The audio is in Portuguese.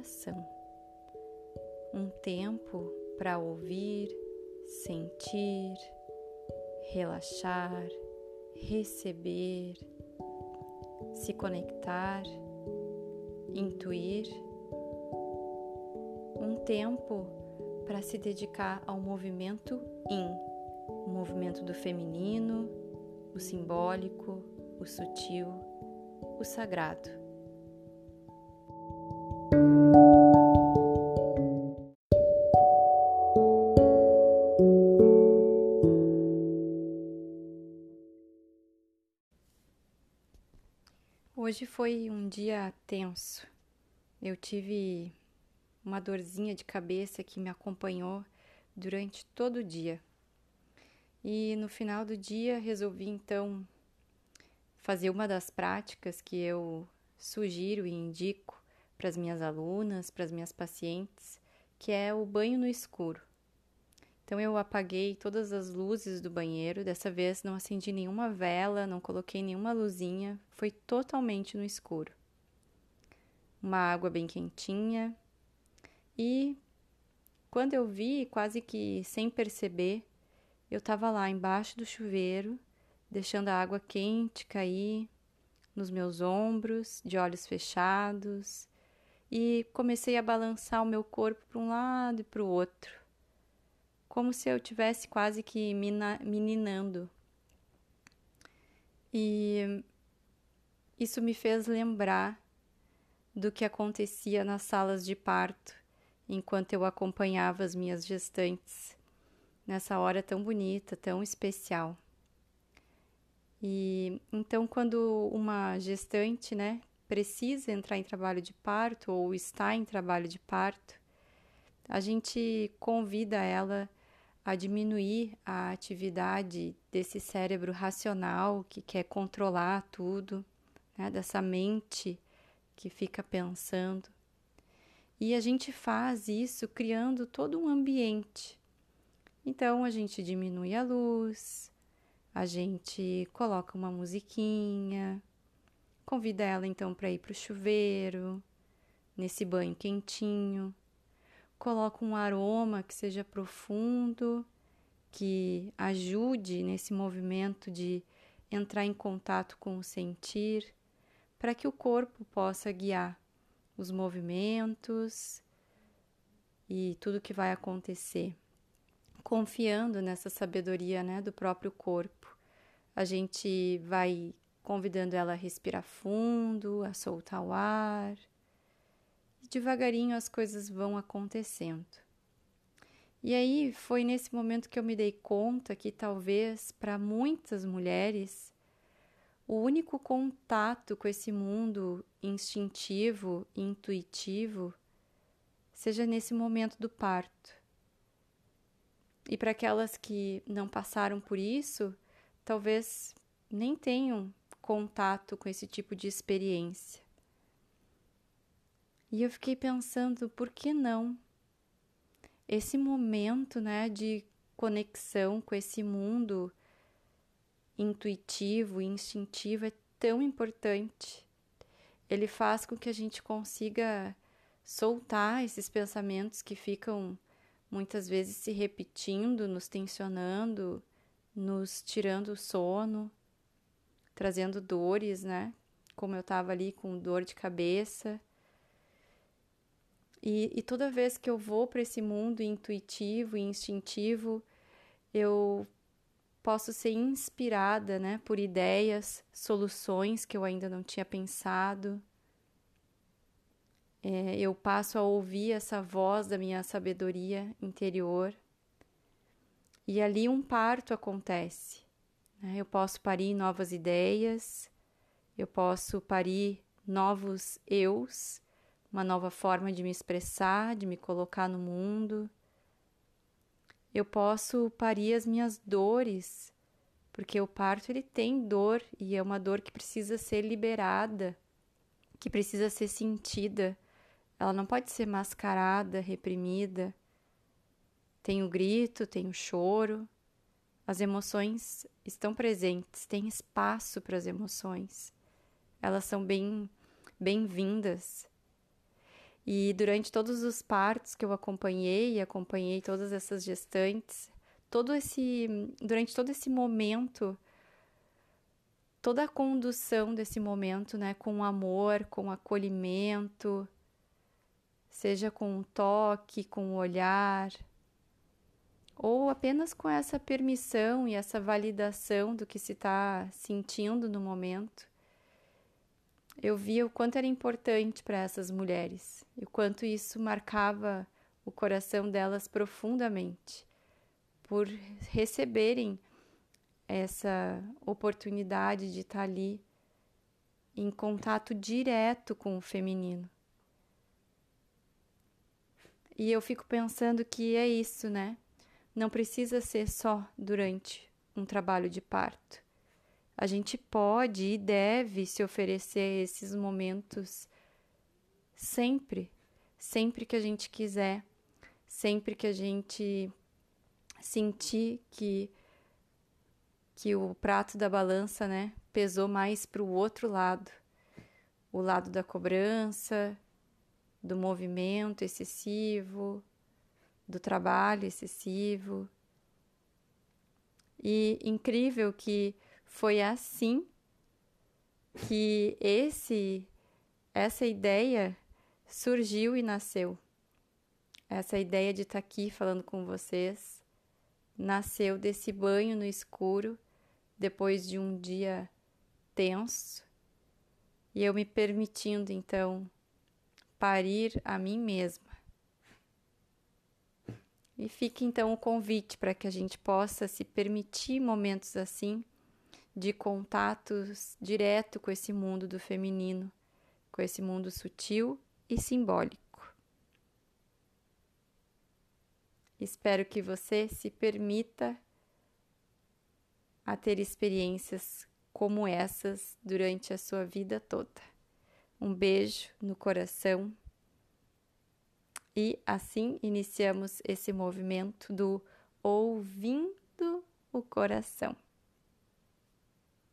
respiração. Um tempo para ouvir, sentir, relaxar, receber, se conectar, intuir. Um tempo para se dedicar ao movimento IN, o movimento do feminino, o simbólico, o sutil, o sagrado. Hoje foi um dia tenso. Eu tive uma dorzinha de cabeça que me acompanhou durante todo o dia. E no final do dia resolvi então fazer uma das práticas que eu sugiro e indico para as minhas alunas, para as minhas pacientes, que é o banho no escuro. Então eu apaguei todas as luzes do banheiro, dessa vez não acendi nenhuma vela, não coloquei nenhuma luzinha, foi totalmente no escuro. Uma água bem quentinha. E quando eu vi, quase que sem perceber, eu estava lá embaixo do chuveiro, deixando a água quente cair nos meus ombros, de olhos fechados, e comecei a balançar o meu corpo para um lado e para o outro, como se eu tivesse quase que meninando. E isso me fez lembrar do que acontecia nas salas de parto enquanto eu acompanhava as minhas gestantes nessa hora tão bonita, tão especial. E então, quando uma gestante, né, precisa entrar em trabalho de parto ou está em trabalho de parto, a gente convida ela a diminuir a atividade desse cérebro racional que quer controlar tudo, né, dessa mente que fica pensando. E a gente faz isso criando todo um ambiente então a gente diminui a luz, a gente coloca uma musiquinha, convida ela então para ir para o chuveiro, nesse banho quentinho, coloca um aroma que seja profundo, que ajude nesse movimento de entrar em contato com o sentir, para que o corpo possa guiar os movimentos e tudo que vai acontecer confiando nessa sabedoria né, do próprio corpo. A gente vai convidando ela a respirar fundo, a soltar o ar. E devagarinho as coisas vão acontecendo. E aí foi nesse momento que eu me dei conta que talvez para muitas mulheres o único contato com esse mundo instintivo, intuitivo, seja nesse momento do parto. E para aquelas que não passaram por isso, talvez nem tenham contato com esse tipo de experiência. E eu fiquei pensando, por que não? Esse momento, né, de conexão com esse mundo intuitivo e instintivo é tão importante. Ele faz com que a gente consiga soltar esses pensamentos que ficam muitas vezes se repetindo, nos tensionando, nos tirando o sono, trazendo dores, né? Como eu estava ali com dor de cabeça. E, e toda vez que eu vou para esse mundo intuitivo e instintivo, eu posso ser inspirada né, por ideias, soluções que eu ainda não tinha pensado é, eu passo a ouvir essa voz da minha sabedoria interior e ali um parto acontece. Né? Eu posso parir novas ideias, eu posso parir novos eus, uma nova forma de me expressar, de me colocar no mundo. Eu posso parir as minhas dores, porque o parto ele tem dor e é uma dor que precisa ser liberada, que precisa ser sentida ela não pode ser mascarada, reprimida. Tem o grito, tem o choro. As emoções estão presentes, tem espaço para as emoções. Elas são bem bem-vindas. E durante todos os partos que eu acompanhei, e acompanhei todas essas gestantes, todo esse durante todo esse momento, toda a condução desse momento, né, com amor, com acolhimento, seja com um toque, com um olhar, ou apenas com essa permissão e essa validação do que se está sentindo no momento eu via o quanto era importante para essas mulheres e o quanto isso marcava o coração delas profundamente por receberem essa oportunidade de estar ali em contato direto com o feminino. E eu fico pensando que é isso, né? Não precisa ser só durante um trabalho de parto a gente pode e deve se oferecer esses momentos sempre, sempre que a gente quiser, sempre que a gente sentir que que o prato da balança, né, pesou mais para o outro lado, o lado da cobrança, do movimento excessivo, do trabalho excessivo. E incrível que foi assim que esse essa ideia surgiu e nasceu. Essa ideia de estar aqui falando com vocês nasceu desse banho no escuro depois de um dia tenso e eu me permitindo então parir a mim mesma. E fica então o convite para que a gente possa se permitir momentos assim de contatos direto com esse mundo do feminino, com esse mundo sutil e simbólico. Espero que você se permita a ter experiências como essas durante a sua vida toda. Um beijo no coração. E assim iniciamos esse movimento do ouvindo o coração.